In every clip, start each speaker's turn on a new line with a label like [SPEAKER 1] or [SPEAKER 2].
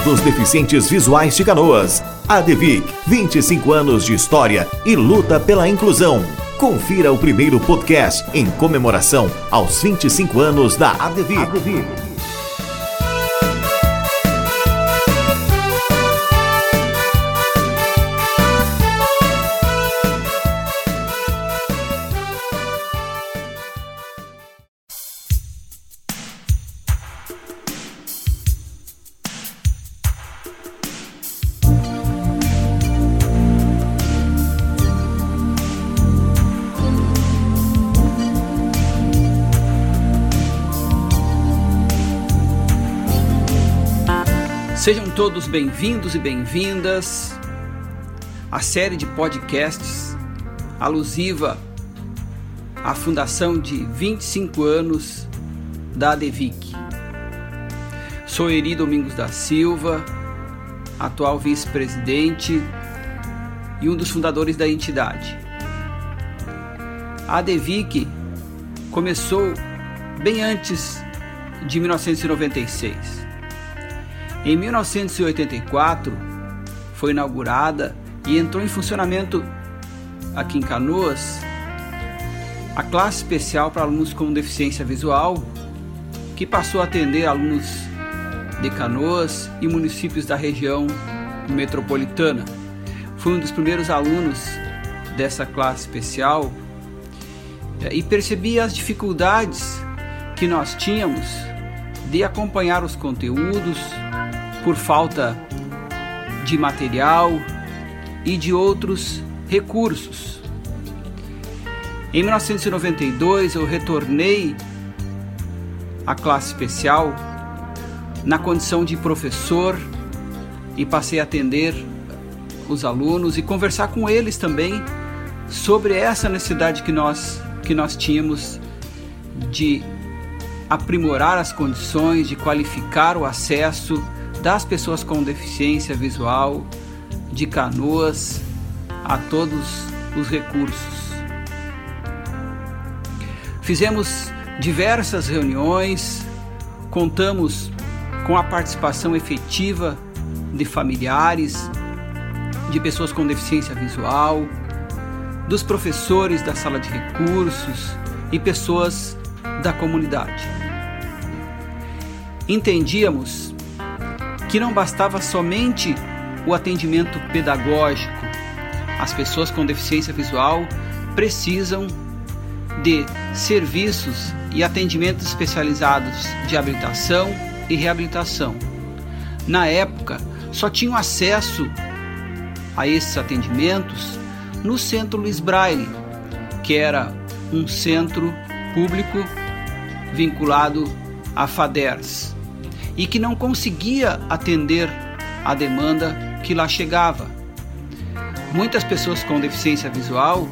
[SPEAKER 1] dos Deficientes Visuais de Canoas. ADVIC, 25 anos de história e luta pela inclusão. Confira o primeiro podcast em comemoração aos 25 anos da ADVIC.
[SPEAKER 2] Sejam todos bem-vindos e bem-vindas à série de podcasts alusiva à fundação de 25 anos da ADEVIC. Sou Eri Domingos da Silva, atual vice-presidente e um dos fundadores da entidade. A ADEVIC começou bem antes de 1996 em 1984, foi inaugurada e entrou em funcionamento aqui em Canoas a classe especial para alunos com deficiência visual, que passou a atender alunos de Canoas e municípios da região metropolitana. Fui um dos primeiros alunos dessa classe especial eh, e percebi as dificuldades que nós tínhamos de acompanhar os conteúdos, por falta de material e de outros recursos. Em 1992 eu retornei à classe especial na condição de professor e passei a atender os alunos e conversar com eles também sobre essa necessidade que nós que nós tínhamos de aprimorar as condições, de qualificar o acesso das pessoas com deficiência visual, de canoas, a todos os recursos. Fizemos diversas reuniões, contamos com a participação efetiva de familiares, de pessoas com deficiência visual, dos professores da sala de recursos e pessoas da comunidade. Entendíamos que não bastava somente o atendimento pedagógico. As pessoas com deficiência visual precisam de serviços e atendimentos especializados de habilitação e reabilitação. Na época, só tinham acesso a esses atendimentos no Centro Luiz Braille, que era um centro público vinculado à FADERS e que não conseguia atender a demanda que lá chegava. Muitas pessoas com deficiência visual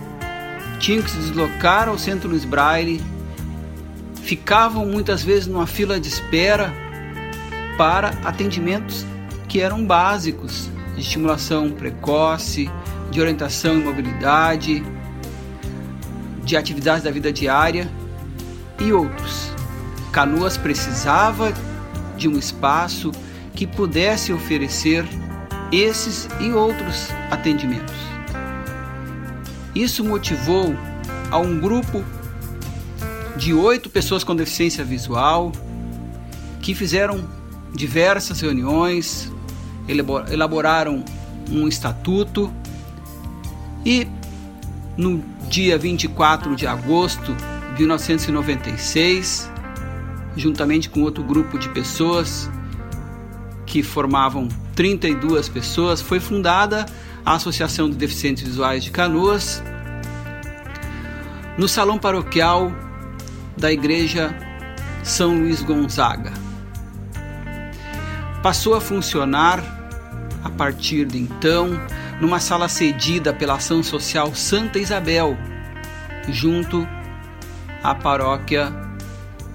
[SPEAKER 2] tinham que se deslocar ao Centro Luiz Braille, ficavam muitas vezes numa fila de espera para atendimentos que eram básicos de estimulação precoce, de orientação e mobilidade, de atividades da vida diária e outros. Canoas precisava de um espaço que pudesse oferecer esses e outros atendimentos. Isso motivou a um grupo de oito pessoas com deficiência visual que fizeram diversas reuniões, elaboraram um estatuto e no dia 24 de agosto de 1996 juntamente com outro grupo de pessoas que formavam 32 pessoas, foi fundada a Associação de Deficientes Visuais de Canoas no salão paroquial da Igreja São Luís Gonzaga. Passou a funcionar a partir de então numa sala cedida pela Ação Social Santa Isabel, junto à paróquia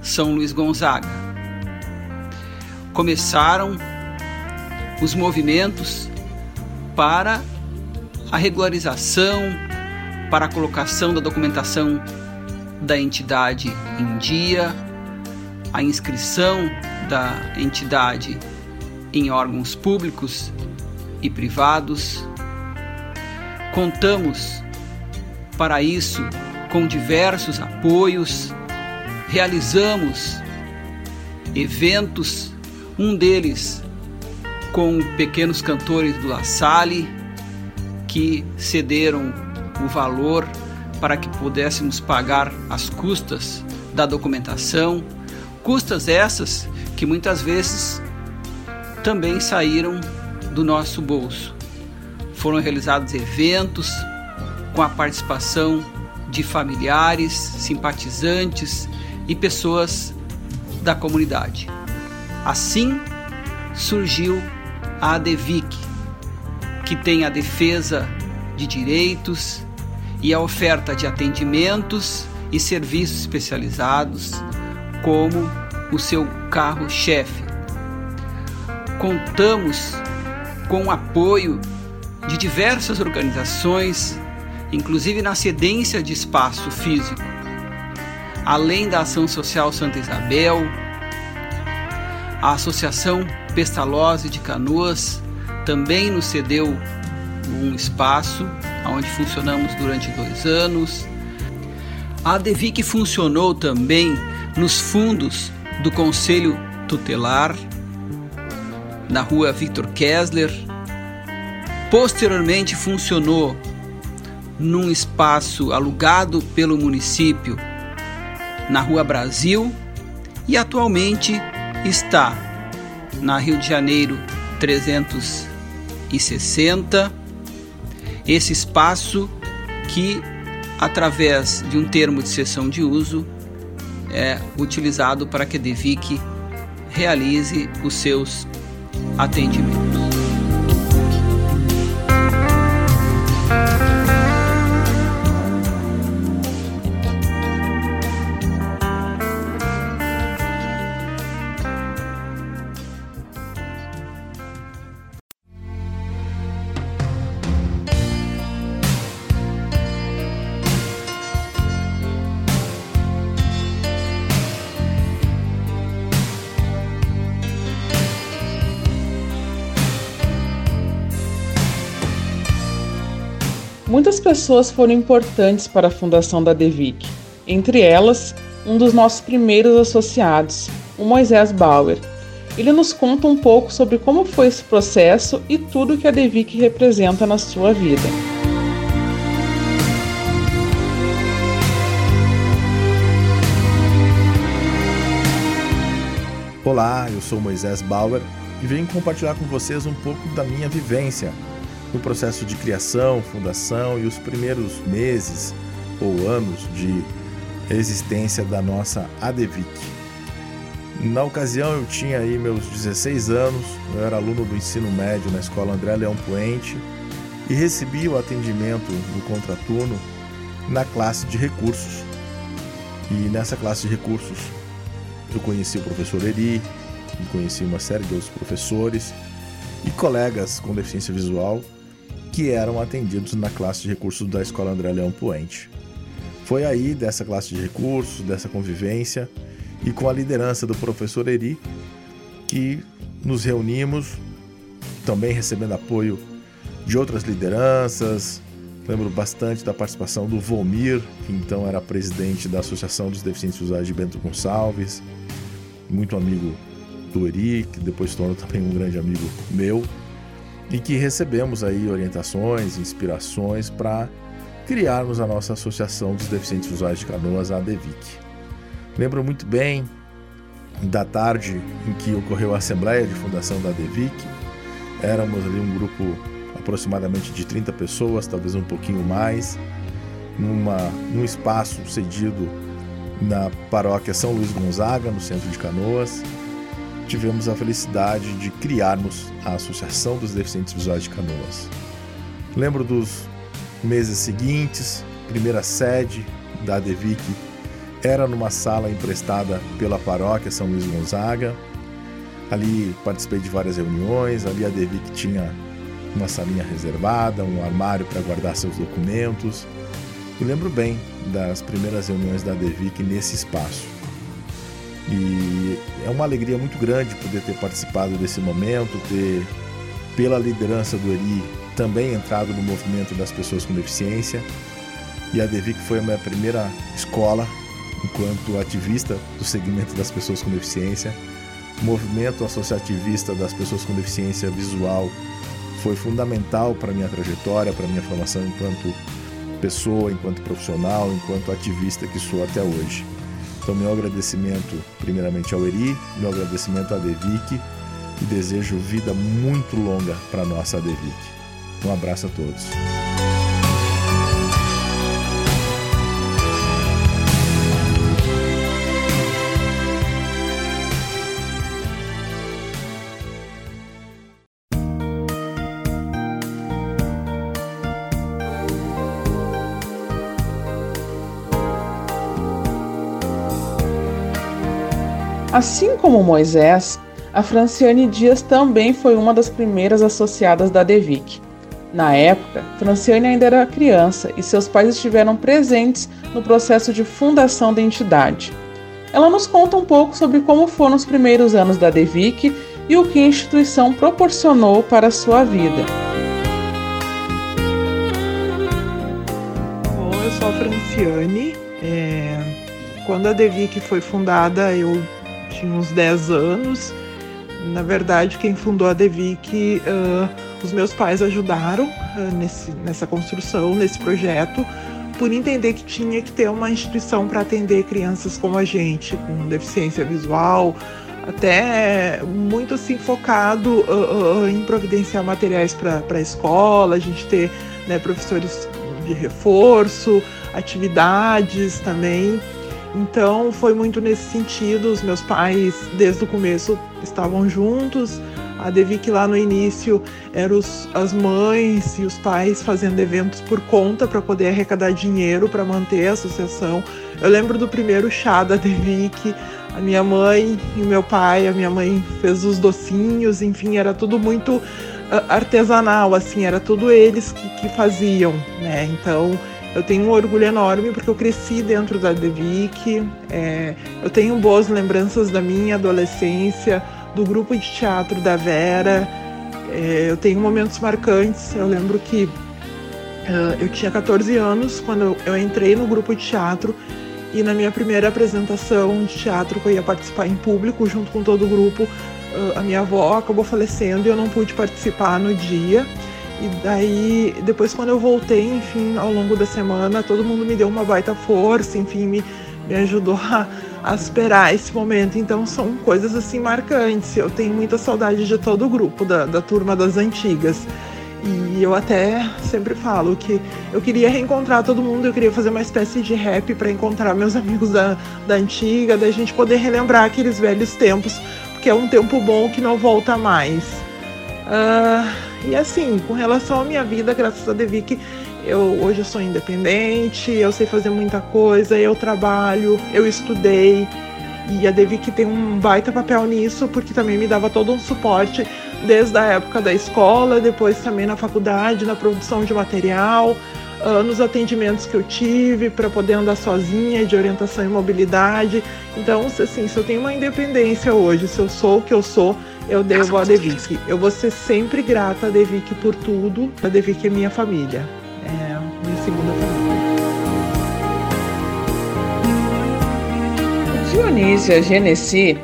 [SPEAKER 2] são Luís Gonzaga. Começaram os movimentos para a regularização, para a colocação da documentação da entidade em dia, a inscrição da entidade em órgãos públicos e privados. Contamos para isso com diversos apoios, realizamos eventos, um deles com pequenos cantores do La Salle que cederam o valor para que pudéssemos pagar as custas da documentação, custas essas que muitas vezes também saíram do nosso bolso. Foram realizados eventos com a participação de familiares, simpatizantes e pessoas da comunidade. Assim surgiu a ADEVIC, que tem a defesa de direitos e a oferta de atendimentos e serviços especializados como o seu carro-chefe. Contamos com o apoio de diversas organizações, inclusive na cedência de espaço físico, além da Ação Social Santa Isabel, a Associação Pestalozzi de Canoas também nos cedeu um espaço onde funcionamos durante dois anos. A ADEVIC funcionou também nos fundos do Conselho Tutelar, na rua Victor Kessler. Posteriormente funcionou num espaço alugado pelo município na Rua Brasil e atualmente está na Rio de Janeiro 360. Esse espaço que, através de um termo de cessão de uso, é utilizado para que a DEVIC realize os seus atendimentos.
[SPEAKER 3] Muitas pessoas foram importantes para a fundação da DEVIC, entre elas, um dos nossos primeiros associados, o Moisés Bauer. Ele nos conta um pouco sobre como foi esse processo e tudo que a DEVIC representa na sua vida.
[SPEAKER 4] Olá, eu sou Moisés Bauer e venho compartilhar com vocês um pouco da minha vivência no processo de criação, fundação e os primeiros meses ou anos de existência da nossa ADEVIC. Na ocasião eu tinha aí meus 16 anos, eu era aluno do ensino médio na escola André Leão Puente e recebi o atendimento do contraturno na classe de recursos. E nessa classe de recursos eu conheci o professor Eri, conheci uma série de outros professores e colegas com deficiência visual que eram atendidos na classe de recursos da Escola André Leão Puente. Foi aí, dessa classe de recursos, dessa convivência e com a liderança do professor Eri, que nos reunimos, também recebendo apoio de outras lideranças. Lembro bastante da participação do Volmir, que então era presidente da Associação dos Deficientes Visuais de Bento Gonçalves, muito amigo do Eri, que depois tornou também um grande amigo meu e que recebemos aí orientações, inspirações para criarmos a nossa Associação dos Deficientes Visuais de Canoas, a ADEVIC. Lembro muito bem da tarde em que ocorreu a assembleia de fundação da ADEVIC. Éramos ali um grupo aproximadamente de 30 pessoas, talvez um pouquinho mais, numa, num espaço cedido na paróquia São Luís Gonzaga, no centro de Canoas tivemos a felicidade de criarmos a Associação dos Deficientes Visuais de Canoas. Lembro dos meses seguintes, primeira sede da ADEVIC era numa sala emprestada pela paróquia São Luís Gonzaga. Ali participei de várias reuniões, ali a ADEVIC tinha uma salinha reservada, um armário para guardar seus documentos. E lembro bem das primeiras reuniões da ADEVIC nesse espaço. E é uma alegria muito grande poder ter participado desse momento, ter, pela liderança do ERI, também entrado no movimento das pessoas com deficiência. E a Devic foi a minha primeira escola enquanto ativista do segmento das pessoas com deficiência. O movimento associativista das pessoas com deficiência visual foi fundamental para minha trajetória, para minha formação enquanto pessoa, enquanto profissional, enquanto ativista que sou até hoje. Então, meu agradecimento primeiramente ao Eri, meu agradecimento à Devic e desejo vida muito longa para nossa Devic. Um abraço a todos.
[SPEAKER 3] Assim como Moisés, a Franciane Dias também foi uma das primeiras associadas da DEVIC. Na época, Franciane ainda era criança e seus pais estiveram presentes no processo de fundação da entidade. Ela nos conta um pouco sobre como foram os primeiros anos da DEVIC e o que a instituição proporcionou para a sua vida.
[SPEAKER 5] Bom, eu sou a Franciane. É... Quando a DEVIC foi fundada, eu tinha uns 10 anos. Na verdade, quem fundou a Devic, uh, os meus pais ajudaram uh, nesse, nessa construção, nesse projeto, por entender que tinha que ter uma instituição para atender crianças como a gente, com deficiência visual, até muito assim focado uh, em providenciar materiais para a escola, a gente ter né, professores de reforço, atividades também. Então foi muito nesse sentido. Os meus pais, desde o começo, estavam juntos. A Devic lá no início eram os, as mães e os pais fazendo eventos por conta para poder arrecadar dinheiro para manter a associação. Eu lembro do primeiro chá da Devic, a minha mãe e o meu pai, a minha mãe fez os docinhos, enfim, era tudo muito ah, artesanal, assim, era tudo eles que, que faziam, né? Então eu tenho um orgulho enorme porque eu cresci dentro da Devic. É, eu tenho boas lembranças da minha adolescência, do grupo de teatro da Vera. É, eu tenho momentos marcantes. Eu lembro que uh, eu tinha 14 anos quando eu entrei no grupo de teatro e na minha primeira apresentação de teatro que eu ia participar em público junto com todo o grupo, uh, a minha avó acabou falecendo e eu não pude participar no dia. E daí, depois quando eu voltei, enfim, ao longo da semana, todo mundo me deu uma baita força, enfim, me, me ajudou a, a superar esse momento. Então são coisas assim marcantes. Eu tenho muita saudade de todo o grupo, da, da turma das antigas. E eu até sempre falo que eu queria reencontrar todo mundo, eu queria fazer uma espécie de rap para encontrar meus amigos da, da antiga, da gente poder relembrar aqueles velhos tempos, porque é um tempo bom que não volta mais. Uh, e assim, com relação à minha vida, graças a Devic, eu hoje eu sou independente, eu sei fazer muita coisa, eu trabalho, eu estudei. E a Devic tem um baita papel nisso, porque também me dava todo um suporte desde a época da escola, depois também na faculdade, na produção de material, uh, nos atendimentos que eu tive para poder andar sozinha, de orientação e mobilidade. Então, assim, se eu tenho uma independência hoje, se eu sou o que eu sou, eu devo a Devic. Eu vou ser sempre grata a Devic por tudo. A Devic é minha família. É minha segunda família.
[SPEAKER 3] Dionísio e a Genesi,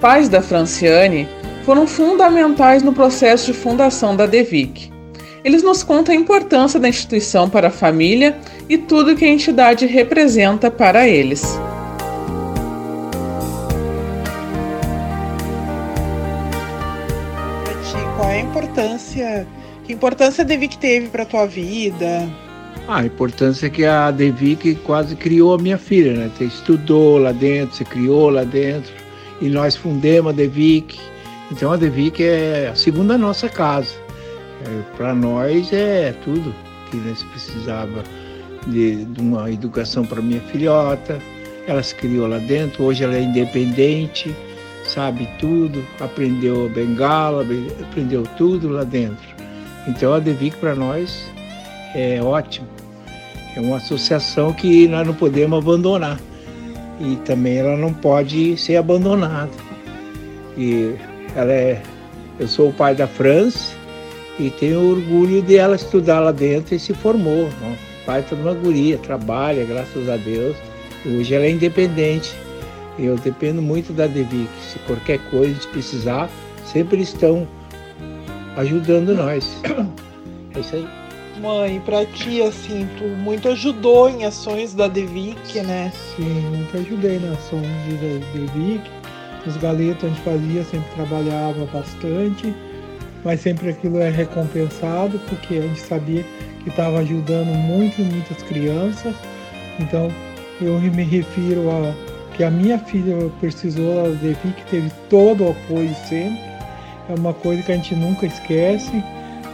[SPEAKER 3] pais da Franciane, foram fundamentais no processo de fundação da Devic. Eles nos contam a importância da instituição para a família e tudo que a entidade representa para eles.
[SPEAKER 5] Importância, que importância a Devic teve para tua vida?
[SPEAKER 6] Ah, a importância é que a Devic quase criou a minha filha, né? Você estudou lá dentro, você criou lá dentro, e nós fundemos a Devic. Então a Devic é a segunda nossa casa. É, para nós é tudo que nós precisava de, de uma educação para minha filhota. Ela se criou lá dentro, hoje ela é independente sabe tudo, aprendeu bengala, aprendeu tudo lá dentro. Então a Devic para nós é ótimo. É uma associação que nós não podemos abandonar. e também ela não pode ser abandonada. E ela é, eu sou o pai da França e tenho orgulho de ela estudar lá dentro e se formou. Né? Pai de uma guria, trabalha, graças a Deus. Hoje ela é independente. Eu dependo muito da Devic. Se qualquer coisa a precisar, sempre estão ajudando nós. É isso aí.
[SPEAKER 5] Mãe, pra ti, assim, tu muito ajudou em ações da Devic, né?
[SPEAKER 7] Sim, muito ajudei nas ações da Devic. Os galetos a gente fazia, sempre trabalhava bastante, mas sempre aquilo é recompensado, porque a gente sabia que estava ajudando muito, muitas crianças. Então, eu me refiro a que a minha filha precisou da Devic, teve todo o apoio sempre. É uma coisa que a gente nunca esquece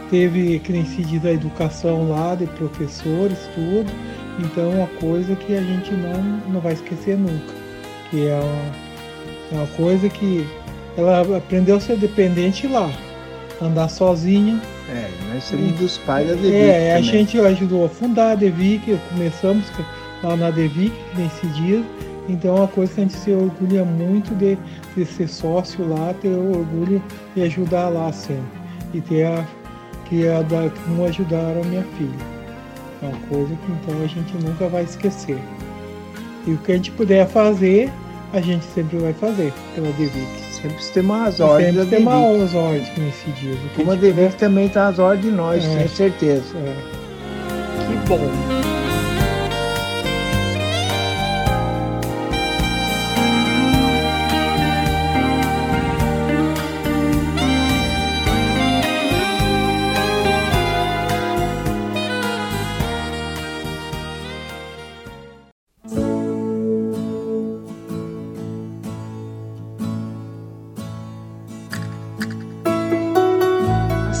[SPEAKER 7] teve que incidir da educação lá, de professores, tudo. Então é uma coisa que a gente não, não vai esquecer nunca. Que é uma, é uma coisa que ela aprendeu a ser dependente lá, andar sozinha.
[SPEAKER 6] É, nós somos dos pais da Devic.
[SPEAKER 7] É, também. a gente ajudou a fundar a Devic, começamos lá na Devic nesse dia. Então é uma coisa que a gente se orgulha muito de, de ser sócio lá, ter orgulho de ajudar lá sempre. E ter a que da como ajudaram a minha filha. É uma coisa que então a gente nunca vai esquecer. E o que a gente puder fazer, a gente sempre vai fazer pela Devic.
[SPEAKER 6] Sempre temos as ordens
[SPEAKER 7] sempre temos as ordens que nesse dia.
[SPEAKER 6] Como a Devic também está ordens de nós, é. tenho certeza. É.
[SPEAKER 5] Que bom.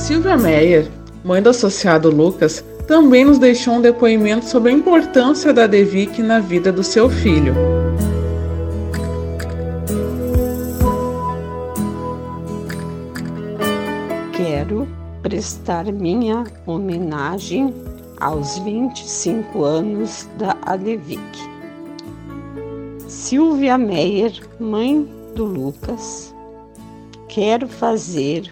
[SPEAKER 3] Silvia Meyer, mãe do associado Lucas, também nos deixou um depoimento sobre a importância da Devic na vida do seu filho.
[SPEAKER 8] Quero prestar minha homenagem aos 25 anos da Adevic. Silvia Meyer, mãe do Lucas, quero fazer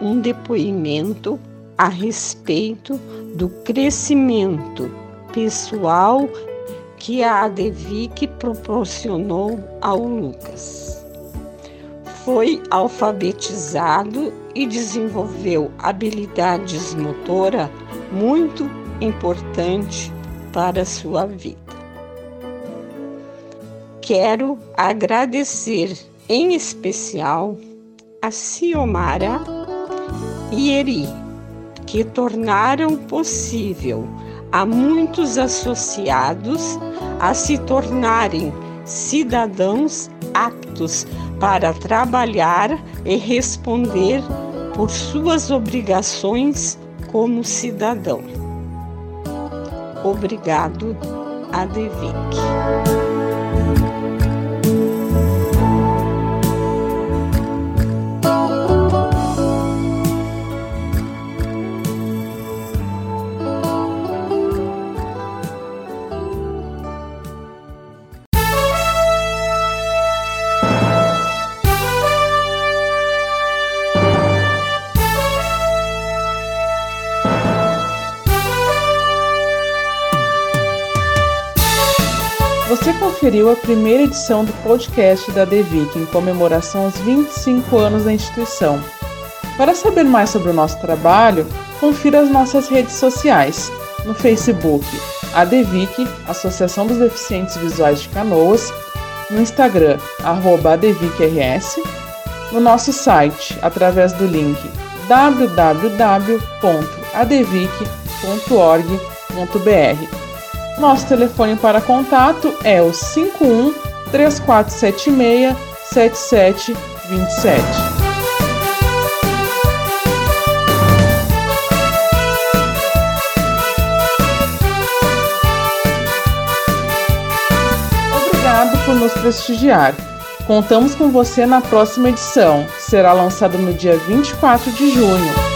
[SPEAKER 8] um depoimento a respeito do crescimento pessoal que a ADEVIC proporcionou ao Lucas. Foi alfabetizado e desenvolveu habilidades motora muito importantes para sua vida. Quero agradecer em especial a Ciomara e Eri, que tornaram possível a muitos associados a se tornarem cidadãos aptos para trabalhar e responder por suas obrigações como cidadão. Obrigado, Adevic.
[SPEAKER 3] Conferiu a primeira edição do podcast da Devic em comemoração aos 25 anos da instituição. Para saber mais sobre o nosso trabalho, confira as nossas redes sociais. No Facebook, a Devic, Associação dos Deficientes Visuais de Canoas, no Instagram, arroba ADevicRS, no nosso site, através do link www.adevic.org.br nosso telefone para contato é o 51 3476 7727. Obrigado por nos prestigiar. Contamos com você na próxima edição, será lançada no dia 24 de junho.